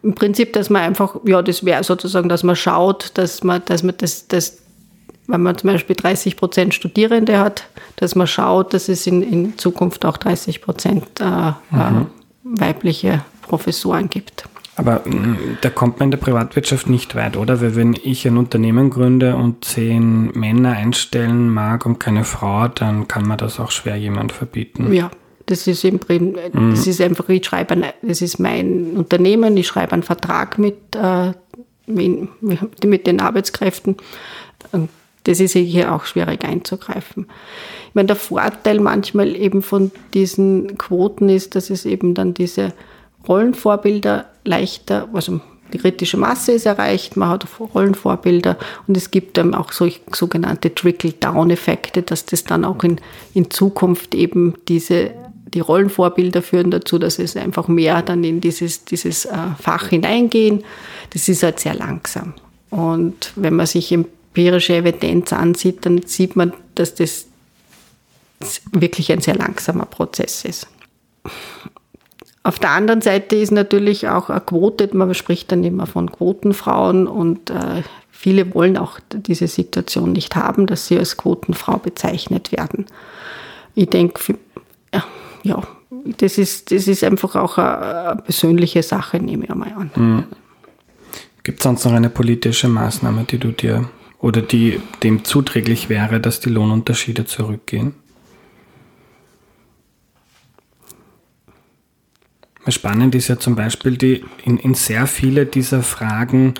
S2: Im Prinzip, dass man einfach, ja, das wäre sozusagen, dass man schaut, dass man, dass man das, das wenn man zum Beispiel 30 Prozent Studierende hat, dass man schaut, dass es in, in Zukunft auch 30 Prozent äh, mhm. äh, weibliche Professoren gibt.
S1: Aber mm, da kommt man in der Privatwirtschaft nicht weit, oder? Weil wenn ich ein Unternehmen gründe und zehn Männer einstellen mag und keine Frau, dann kann man das auch schwer jemand verbieten.
S2: Ja, das ist im Prinzip, mhm. das ist einfach, ich schreibe, ein, das ist mein Unternehmen, ich schreibe einen Vertrag mit, äh, mit den Arbeitskräften. Das ist hier auch schwierig einzugreifen. Ich meine, der Vorteil manchmal eben von diesen Quoten ist, dass es eben dann diese Rollenvorbilder leichter, also die kritische Masse ist erreicht, man hat Rollenvorbilder und es gibt dann auch solche sogenannte Trickle-Down-Effekte, dass das dann auch in, in Zukunft eben diese, die Rollenvorbilder führen dazu, dass es einfach mehr dann in dieses, dieses äh, Fach hineingehen. Das ist halt sehr langsam. Und wenn man sich empirische Evidenz ansieht, dann sieht man, dass das wirklich ein sehr langsamer Prozess ist. Auf der anderen Seite ist natürlich auch eine Quote, man spricht dann immer von Quotenfrauen und äh, viele wollen auch diese Situation nicht haben, dass sie als Quotenfrau bezeichnet werden. Ich denke, ja, das ist, das ist einfach auch eine, persönliche Sache, nehme ich einmal an. Mhm.
S1: Gibt es sonst noch eine politische Maßnahme, die du dir oder die dem zuträglich wäre, dass die Lohnunterschiede zurückgehen? Spannend ist ja zum Beispiel, die, in, in sehr viele dieser Fragen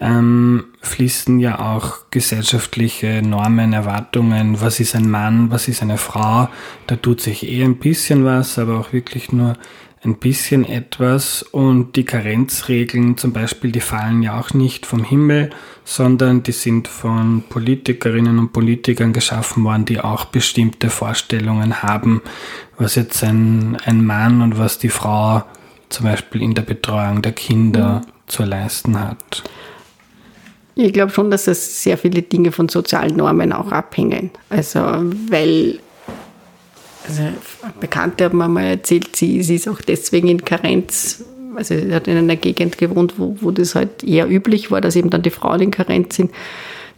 S1: ähm, fließen ja auch gesellschaftliche Normen, Erwartungen, was ist ein Mann, was ist eine Frau, da tut sich eh ein bisschen was, aber auch wirklich nur ein bisschen etwas und die Karenzregeln zum Beispiel, die fallen ja auch nicht vom Himmel, sondern die sind von Politikerinnen und Politikern geschaffen worden, die auch bestimmte Vorstellungen haben, was jetzt ein, ein Mann und was die Frau zum Beispiel in der Betreuung der Kinder mhm. zu leisten hat?
S2: Ich glaube schon, dass es sehr viele Dinge von sozialen Normen auch abhängen. Also, weil also Bekannte hat mir mal erzählt, sie, sie ist auch deswegen in Karenz, also sie hat in einer Gegend gewohnt, wo, wo das halt eher üblich war, dass eben dann die Frauen in Karenz sind.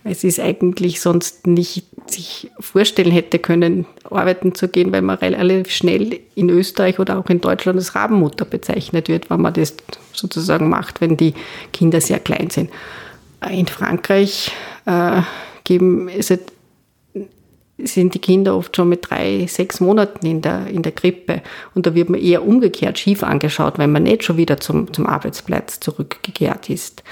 S2: Es ist eigentlich sonst nicht sich vorstellen hätte können, arbeiten zu gehen, weil man relativ schnell in Österreich oder auch in Deutschland als Rabenmutter bezeichnet wird, wenn man das sozusagen macht, wenn die Kinder sehr klein sind. In Frankreich äh, geben, ist es, sind die Kinder oft schon mit drei, sechs Monaten in der, in der Krippe. Und da wird man eher umgekehrt schief angeschaut, wenn man nicht schon wieder zum, zum Arbeitsplatz zurückgekehrt ist.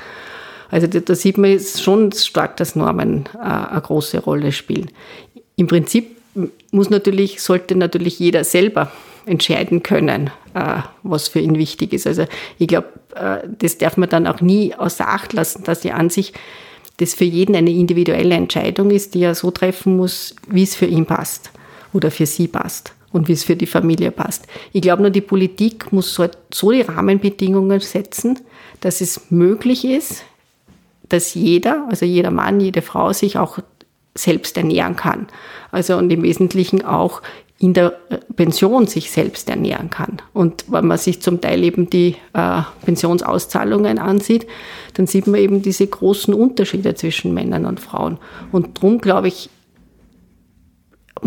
S2: Also da, da sieht man schon stark, dass Normen äh, eine große Rolle spielen. Im Prinzip muss natürlich, sollte natürlich jeder selber entscheiden können, äh, was für ihn wichtig ist. Also ich glaube, äh, das darf man dann auch nie außer Acht lassen, dass ja an sich das für jeden eine individuelle Entscheidung ist, die er so treffen muss, wie es für ihn passt oder für sie passt und wie es für die Familie passt. Ich glaube nur, die Politik muss halt so die Rahmenbedingungen setzen, dass es möglich ist, dass jeder, also jeder Mann, jede Frau sich auch selbst ernähren kann. Also und im Wesentlichen auch in der äh, Pension sich selbst ernähren kann. Und wenn man sich zum Teil eben die äh, Pensionsauszahlungen ansieht, dann sieht man eben diese großen Unterschiede zwischen Männern und Frauen. Und darum glaube ich,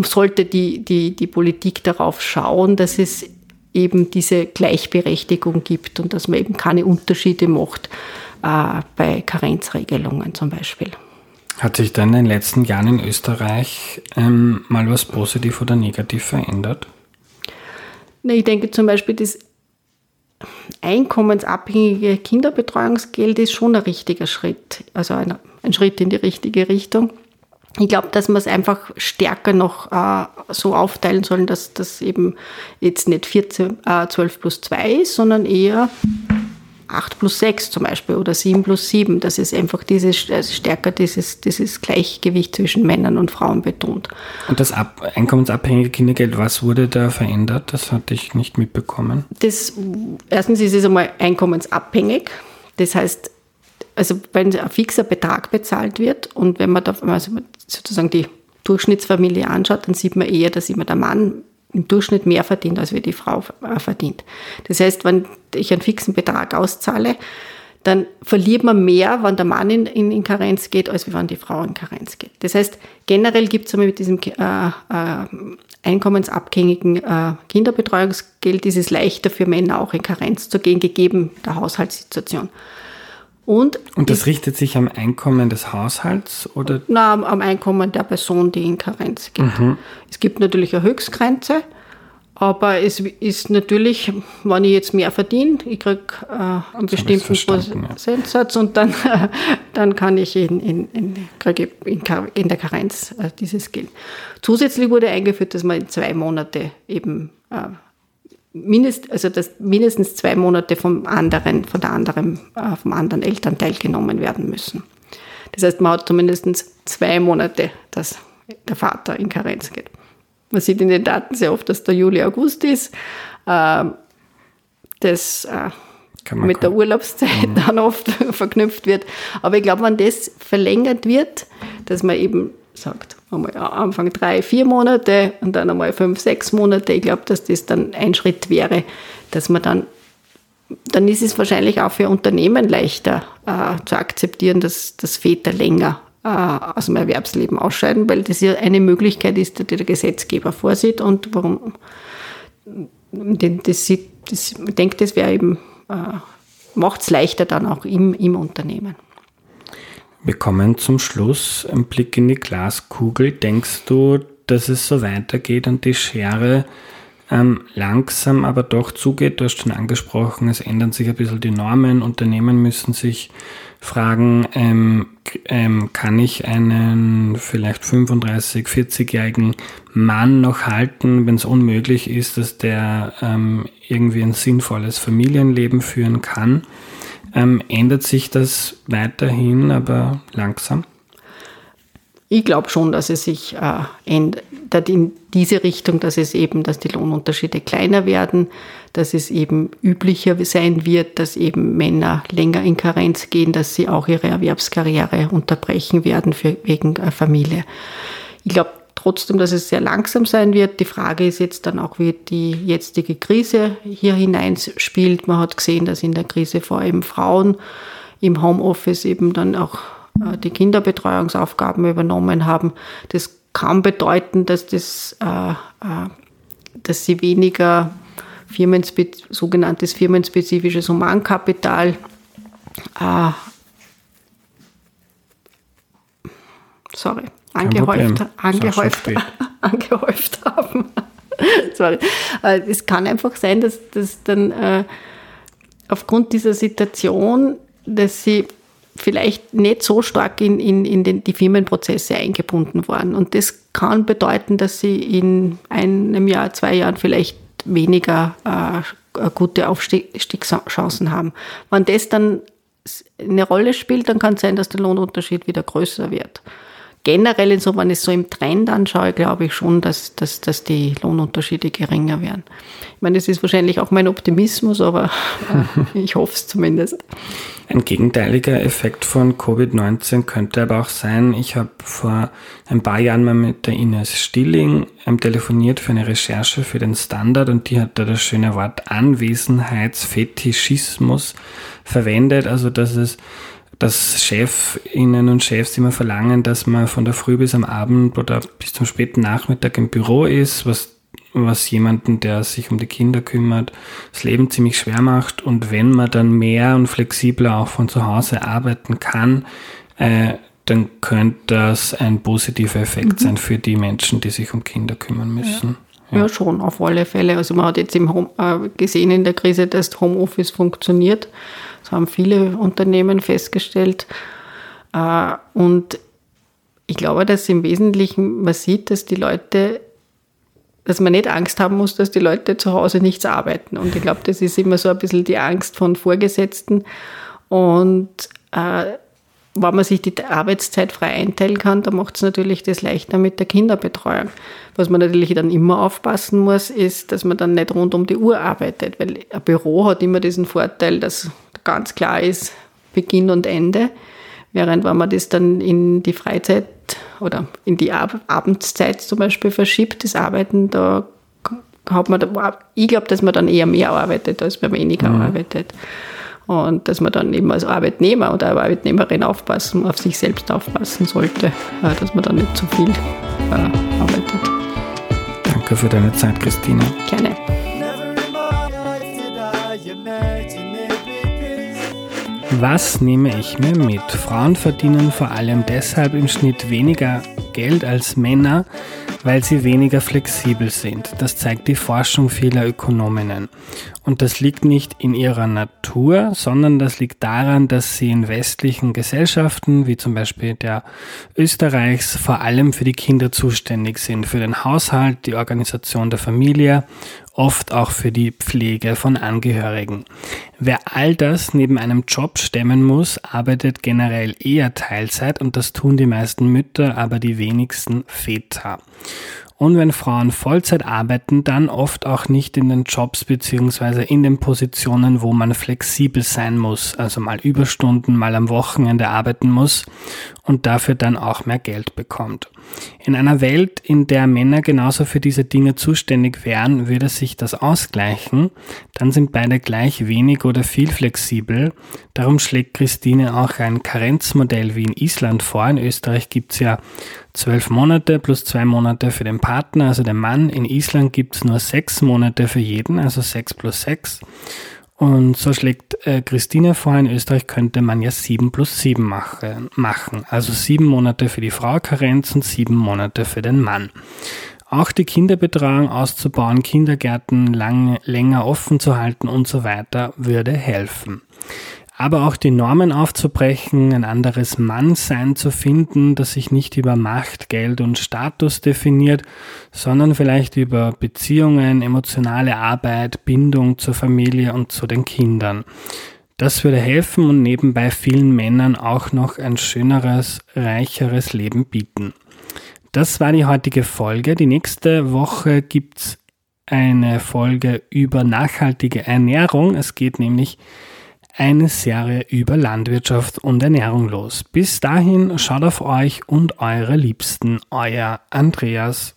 S2: sollte die, die, die Politik darauf schauen, dass es eben diese Gleichberechtigung gibt und dass man eben keine Unterschiede macht äh, bei Karenzregelungen zum Beispiel.
S1: Hat sich dann in den letzten Jahren in Österreich ähm, mal was positiv oder negativ verändert?
S2: Ich denke zum Beispiel, das einkommensabhängige Kinderbetreuungsgeld ist schon ein richtiger Schritt, also ein, ein Schritt in die richtige Richtung. Ich glaube, dass wir es einfach stärker noch äh, so aufteilen sollen, dass das eben jetzt nicht 14, äh, 12 plus 2 ist, sondern eher 8 plus 6 zum Beispiel oder 7 plus 7, dass es einfach dieses, also stärker dieses, dieses Gleichgewicht zwischen Männern und Frauen betont.
S1: Und das ab, einkommensabhängige Kindergeld, was wurde da verändert? Das hatte ich nicht mitbekommen.
S2: Das, erstens ist es einmal einkommensabhängig. Das heißt, also wenn ein fixer Betrag bezahlt wird und wenn man da also sozusagen die Durchschnittsfamilie anschaut, dann sieht man eher, dass immer der Mann im Durchschnitt mehr verdient, als wie die Frau äh, verdient. Das heißt, wenn ich einen fixen Betrag auszahle, dann verliert man mehr, wenn der Mann in, in, in Karenz geht, als wenn die Frau in Karenz geht. Das heißt, generell gibt es mit diesem äh, äh, einkommensabhängigen äh, Kinderbetreuungsgeld, ist es leichter für Männer auch in Karenz zu gehen, gegeben der Haushaltssituation.
S1: Und, und das richtet sich am Einkommen des Haushalts oder?
S2: Na, am Einkommen der Person, die in Karenz geht. Mhm. Es gibt natürlich eine Höchstgrenze, aber es ist natürlich, wenn ich jetzt mehr verdiene, ich kriege äh, einen bestimmten Prozentsatz ja. und dann, äh, dann kann ich in, in, in, in, in der Karenz äh, dieses Geld. Zusätzlich wurde eingeführt, dass man in zwei Monate eben äh, mindest, also dass mindestens zwei Monate vom anderen, von der anderen, äh, vom anderen Elternteil genommen werden müssen. Das heißt, man hat zumindest zwei Monate, dass der Vater in Karenz geht. Man sieht in den Daten sehr oft, dass der Juli August ist. Äh, das äh, mit der Urlaubszeit mhm. dann oft verknüpft wird. Aber ich glaube, wenn das verlängert wird, dass man eben sagt, einmal am Anfang drei, vier Monate und dann einmal fünf, sechs Monate. Ich glaube, dass das dann ein Schritt wäre, dass man dann, dann ist es wahrscheinlich auch für Unternehmen leichter äh, zu akzeptieren, dass, dass Väter länger äh, aus dem Erwerbsleben ausscheiden, weil das ja eine Möglichkeit ist, die der Gesetzgeber vorsieht und warum, das, das, ich denke, das wäre eben, äh, macht es leichter dann auch im, im Unternehmen.
S1: Wir kommen zum Schluss. Ein Blick in die Glaskugel. Denkst du, dass es so weitergeht und die Schere ähm, langsam aber doch zugeht? Du hast schon angesprochen, es ändern sich ein bisschen die Normen. Unternehmen müssen sich fragen, ähm, ähm, kann ich einen vielleicht 35, 40-jährigen Mann noch halten, wenn es unmöglich ist, dass der ähm, irgendwie ein sinnvolles Familienleben führen kann? Ähm, ändert sich das weiterhin, aber langsam?
S2: ich glaube schon, dass es sich äh, ändert in diese Richtung, dass es eben, dass die Lohnunterschiede kleiner werden, dass es eben üblicher sein wird, dass eben Männer länger in Karenz gehen, dass sie auch ihre Erwerbskarriere unterbrechen werden für, wegen äh, Familie. Ich glaube trotzdem, dass es sehr langsam sein wird. Die Frage ist jetzt dann auch, wie die jetzige Krise hier hineinspielt. Man hat gesehen, dass in der Krise vor allem Frauen im Homeoffice eben dann auch äh, die Kinderbetreuungsaufgaben übernommen haben. Das kann bedeuten, dass, das, äh, äh, dass sie weniger firmenspe sogenanntes firmenspezifisches Humankapital sorry, angehäuft, angehäuft, angehäuft haben. sorry. Äh, es kann einfach sein, dass, dass dann äh, aufgrund dieser Situation, dass sie vielleicht nicht so stark in, in, in den, die Firmenprozesse eingebunden waren. Und das kann bedeuten, dass sie in einem Jahr, zwei Jahren vielleicht weniger äh, gute Aufstiegschancen haben. Wenn das dann eine Rolle spielt, dann kann es sein, dass der Lohnunterschied wieder größer wird generell, so, wenn ich es so im Trend anschaue, glaube ich schon, dass, dass, dass die Lohnunterschiede geringer werden. Ich meine, das ist wahrscheinlich auch mein Optimismus, aber ich hoffe es zumindest.
S1: Ein gegenteiliger Effekt von Covid-19 könnte aber auch sein, ich habe vor ein paar Jahren mal mit der Ines Stilling ähm, telefoniert für eine Recherche für den Standard und die hat da das schöne Wort Anwesenheitsfetischismus verwendet, also dass es dass Chefinnen und Chefs immer verlangen, dass man von der Früh bis am Abend oder bis zum späten Nachmittag im Büro ist, was, was jemanden, der sich um die Kinder kümmert, das Leben ziemlich schwer macht. Und wenn man dann mehr und flexibler auch von zu Hause arbeiten kann, äh, dann könnte das ein positiver Effekt mhm. sein für die Menschen, die sich um Kinder kümmern müssen.
S2: Ja. Ja. schon, auf alle Fälle. Also man hat jetzt im Home, äh, gesehen in der Krise, dass Homeoffice funktioniert. Haben viele Unternehmen festgestellt. Äh, und ich glaube, dass im Wesentlichen man sieht, dass die Leute, dass man nicht Angst haben muss, dass die Leute zu Hause nichts arbeiten. Und ich glaube, das ist immer so ein bisschen die Angst von Vorgesetzten. Und äh, wenn man sich die Arbeitszeit frei einteilen kann, dann macht es natürlich das leichter mit der Kinderbetreuung. Was man natürlich dann immer aufpassen muss, ist, dass man dann nicht rund um die Uhr arbeitet, weil ein Büro hat immer diesen Vorteil, dass ganz klar ist Beginn und Ende. Während wenn man das dann in die Freizeit oder in die Ab Abendszeit zum Beispiel verschiebt, das Arbeiten, da hat man, da, ich glaube, dass man dann eher mehr arbeitet, als man weniger mhm. arbeitet. Und dass man dann eben als Arbeitnehmer oder Arbeitnehmerin aufpassen, auf sich selbst aufpassen sollte, äh, dass man dann nicht zu viel äh, arbeitet.
S1: Danke für deine Zeit, Christine.
S2: Gerne.
S1: Was nehme ich mir mit? Frauen verdienen vor allem deshalb im Schnitt weniger Geld als Männer, weil sie weniger flexibel sind. Das zeigt die Forschung vieler Ökonominnen. Und das liegt nicht in ihrer Natur, sondern das liegt daran, dass sie in westlichen Gesellschaften, wie zum Beispiel der Österreichs, vor allem für die Kinder zuständig sind, für den Haushalt, die Organisation der Familie, oft auch für die Pflege von Angehörigen. Wer all das neben einem Job stemmen muss, arbeitet generell eher Teilzeit und das tun die meisten Mütter, aber die wenigsten Väter. Und wenn Frauen Vollzeit arbeiten, dann oft auch nicht in den Jobs beziehungsweise in den Positionen, wo man flexibel sein muss, also mal Überstunden, mal am Wochenende arbeiten muss und dafür dann auch mehr Geld bekommt. In einer Welt, in der Männer genauso für diese Dinge zuständig wären, würde sich das ausgleichen, dann sind beide gleich wenig oder viel flexibel. Darum schlägt Christine auch ein Karenzmodell wie in Island vor. In Österreich gibt's ja zwölf Monate plus zwei Monate für den Partner, also den Mann. In Island gibt's nur sechs Monate für jeden, also sechs plus sechs. Und so schlägt äh, Christine vor, in Österreich könnte man ja sieben plus sieben mache, machen. Also sieben Monate für die Frau Karenz und sieben Monate für den Mann. Auch die Kinderbetreuung auszubauen, Kindergärten lang, länger offen zu halten und so weiter würde helfen aber auch die Normen aufzubrechen, ein anderes Mannsein zu finden, das sich nicht über Macht, Geld und Status definiert, sondern vielleicht über Beziehungen, emotionale Arbeit, Bindung zur Familie und zu den Kindern. Das würde helfen und nebenbei vielen Männern auch noch ein schöneres, reicheres Leben bieten. Das war die heutige Folge. Die nächste Woche gibt's eine Folge über nachhaltige Ernährung. Es geht nämlich eine Serie über Landwirtschaft und Ernährung los. Bis dahin schaut auf euch und eure Liebsten, euer Andreas.